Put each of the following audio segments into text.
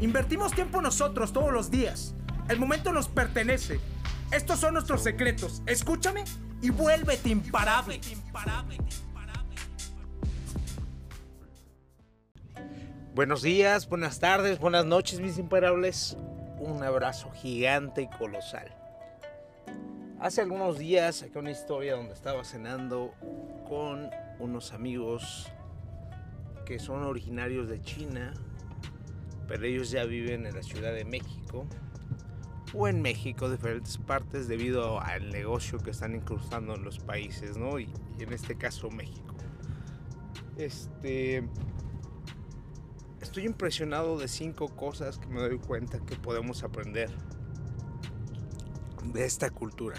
Invertimos tiempo nosotros todos los días. El momento nos pertenece. Estos son nuestros secretos. Escúchame y vuélvete imparable. Buenos días, buenas tardes, buenas noches, mis imparables. Un abrazo gigante y colosal. Hace algunos días saqué una historia donde estaba cenando con unos amigos que son originarios de China, pero ellos ya viven en la Ciudad de México o en México, diferentes partes, debido al negocio que están incrustando en los países, ¿no? Y, y en este caso México. Este estoy impresionado de cinco cosas que me doy cuenta que podemos aprender de esta cultura.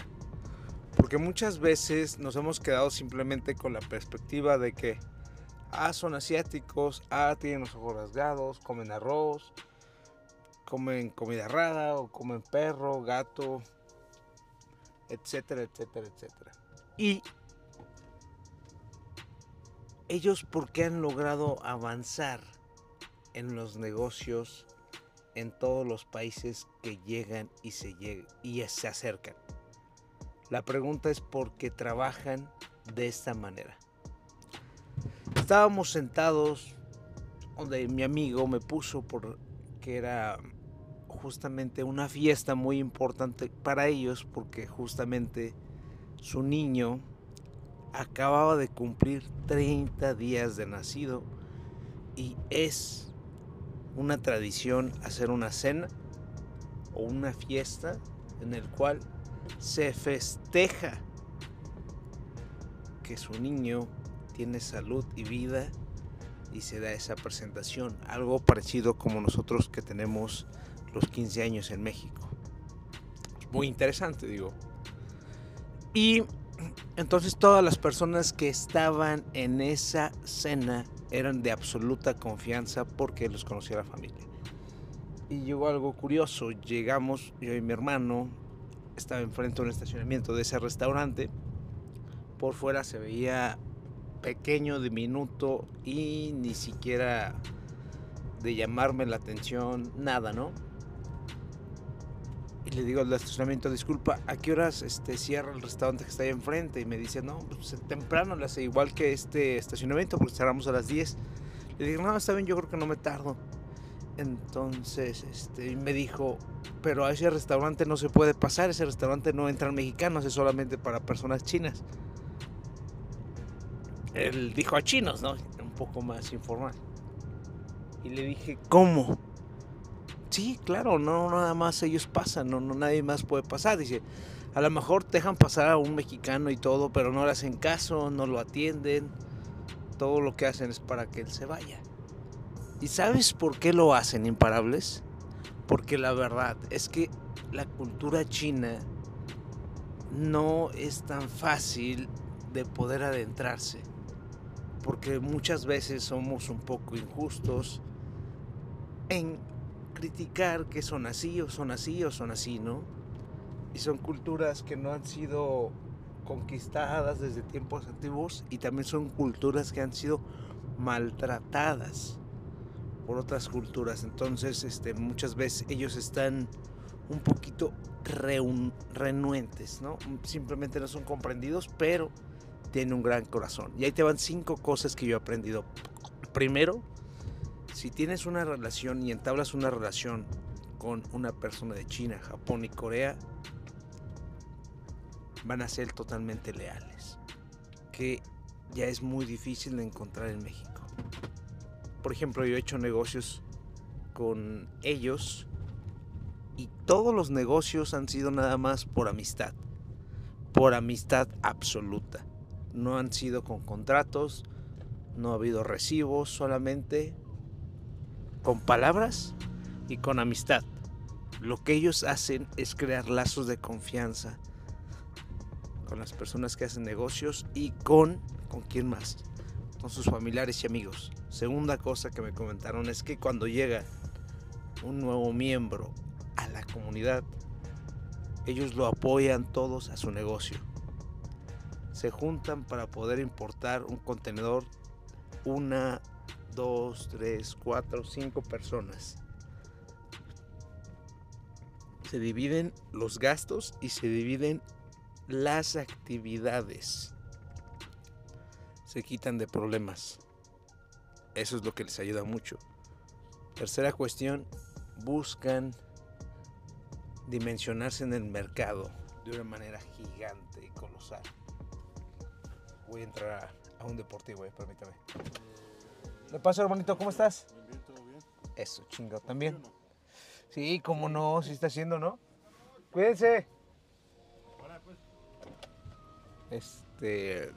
Porque muchas veces nos hemos quedado simplemente con la perspectiva de que, ah, son asiáticos, ah, tienen los ojos rasgados, comen arroz, comen comida rara o comen perro, gato, etcétera, etcétera, etcétera. Y ellos, ¿por qué han logrado avanzar? en los negocios en todos los países que llegan y se, y se acercan. La pregunta es por qué trabajan de esta manera. Estábamos sentados donde mi amigo me puso por que era justamente una fiesta muy importante para ellos porque justamente su niño acababa de cumplir 30 días de nacido y es una tradición hacer una cena o una fiesta en el cual se festeja que su niño tiene salud y vida y se da esa presentación, algo parecido como nosotros que tenemos los 15 años en México. Muy interesante, digo. Y entonces todas las personas que estaban en esa cena eran de absoluta confianza porque los conocía la familia. Y llegó algo curioso, llegamos, yo y mi hermano, estaba enfrente de un estacionamiento de ese restaurante, por fuera se veía pequeño, diminuto y ni siquiera de llamarme la atención, nada, ¿no? Y le digo al estacionamiento, disculpa, ¿a qué horas este, cierra el restaurante que está ahí enfrente? Y me dice, no, pues temprano le hace igual que este estacionamiento, porque cerramos a las 10. Le digo, no, está bien, yo creo que no me tardo. Entonces, este, me dijo, pero a ese restaurante no se puede pasar, ese restaurante no entran mexicanos, es solamente para personas chinas. Él dijo a chinos, ¿no? Un poco más informal. Y le dije, ¿cómo? Sí, claro, no nada más ellos pasan, no, no nadie más puede pasar. Dice, a lo mejor dejan pasar a un mexicano y todo, pero no le hacen caso, no lo atienden. Todo lo que hacen es para que él se vaya. ¿Y sabes por qué lo hacen imparables? Porque la verdad es que la cultura china no es tan fácil de poder adentrarse. Porque muchas veces somos un poco injustos en criticar que son así o son así o son así, ¿no? Y son culturas que no han sido conquistadas desde tiempos antiguos y también son culturas que han sido maltratadas por otras culturas. Entonces, este, muchas veces ellos están un poquito renuentes, ¿no? Simplemente no son comprendidos, pero tienen un gran corazón. Y ahí te van cinco cosas que yo he aprendido. Primero, si tienes una relación y entablas una relación con una persona de China, Japón y Corea, van a ser totalmente leales, que ya es muy difícil de encontrar en México. Por ejemplo, yo he hecho negocios con ellos y todos los negocios han sido nada más por amistad, por amistad absoluta. No han sido con contratos, no ha habido recibos, solamente con palabras y con amistad. Lo que ellos hacen es crear lazos de confianza con las personas que hacen negocios y con, ¿con quién más? Con sus familiares y amigos. Segunda cosa que me comentaron es que cuando llega un nuevo miembro a la comunidad, ellos lo apoyan todos a su negocio. Se juntan para poder importar un contenedor una, dos, tres, cuatro, cinco personas. Se dividen los gastos y se dividen las actividades. Se quitan de problemas. Eso es lo que les ayuda mucho. Tercera cuestión, buscan dimensionarse en el mercado de una manera gigante y colosal. Voy a entrar a, un deportivo, permítame. ¿Le paso, hermanito? ¿Cómo estás? Bien, todo bien. Eso, chingo, ¿también? Sí, cómo no, si está haciendo, ¿no? Cuídense. Este,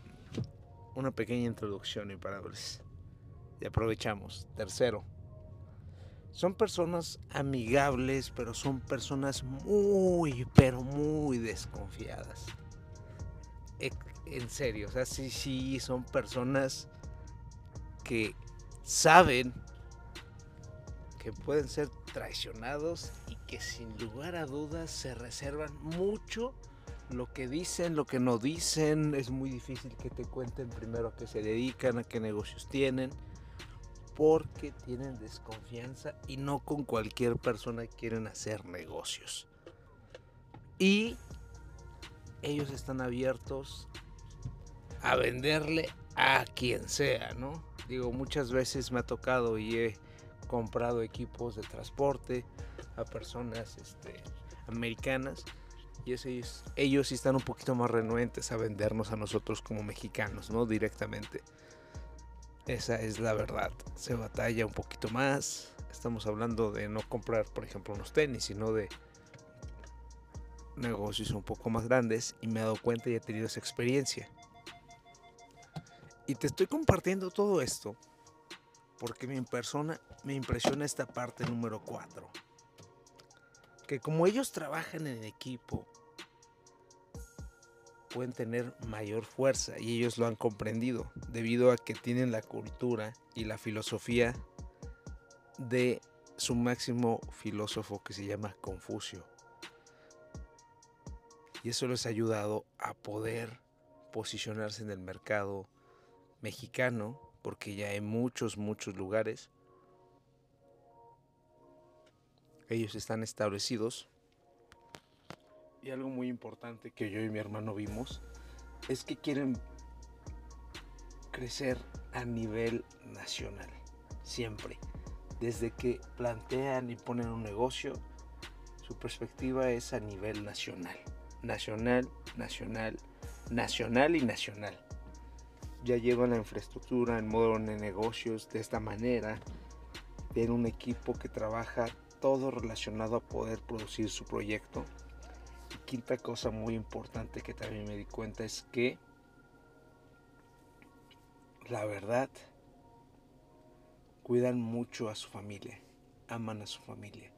una pequeña introducción y parables. Y aprovechamos. Tercero, son personas amigables, pero son personas muy, pero muy desconfiadas. En serio, o sea, sí, sí, son personas que saben que pueden ser traicionados y que sin lugar a dudas se reservan mucho lo que dicen, lo que no dicen. Es muy difícil que te cuenten primero a qué se dedican, a qué negocios tienen, porque tienen desconfianza y no con cualquier persona quieren hacer negocios. Y ellos están abiertos a venderle a quien sea, ¿no? Digo, muchas veces me ha tocado y he comprado equipos de transporte a personas este, americanas y ellos, ellos sí están un poquito más renuentes a vendernos a nosotros como mexicanos, ¿no? Directamente. Esa es la verdad. Se batalla un poquito más. Estamos hablando de no comprar, por ejemplo, unos tenis, sino de negocios un poco más grandes y me he dado cuenta y he tenido esa experiencia. Y te estoy compartiendo todo esto porque mi persona me impresiona esta parte número 4 que como ellos trabajan en equipo, pueden tener mayor fuerza y ellos lo han comprendido debido a que tienen la cultura y la filosofía de su máximo filósofo que se llama Confucio. Y eso les ha ayudado a poder posicionarse en el mercado mexicano porque ya hay muchos, muchos lugares ellos están establecidos. Y algo muy importante que yo y mi hermano vimos es que quieren crecer a nivel nacional, siempre. Desde que plantean y ponen un negocio, su perspectiva es a nivel nacional. Nacional, nacional, nacional y nacional. Ya llevan la infraestructura, el modo de negocios de esta manera. Tienen un equipo que trabaja todo relacionado a poder producir su proyecto. Quinta cosa muy importante que también me di cuenta es que la verdad cuidan mucho a su familia, aman a su familia.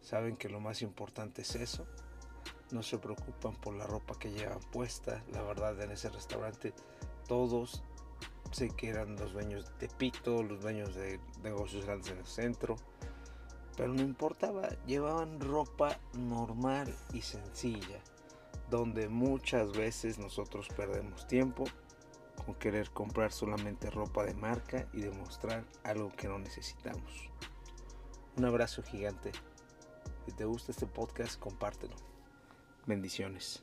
Saben que lo más importante es eso. No se preocupan por la ropa que llevan puesta. La verdad en ese restaurante todos sé que eran los dueños de Pito, los dueños de negocios grandes en el centro pero no importaba, llevaban ropa normal y sencilla, donde muchas veces nosotros perdemos tiempo con querer comprar solamente ropa de marca y demostrar algo que no necesitamos. Un abrazo gigante. Si te gusta este podcast, compártelo. Bendiciones.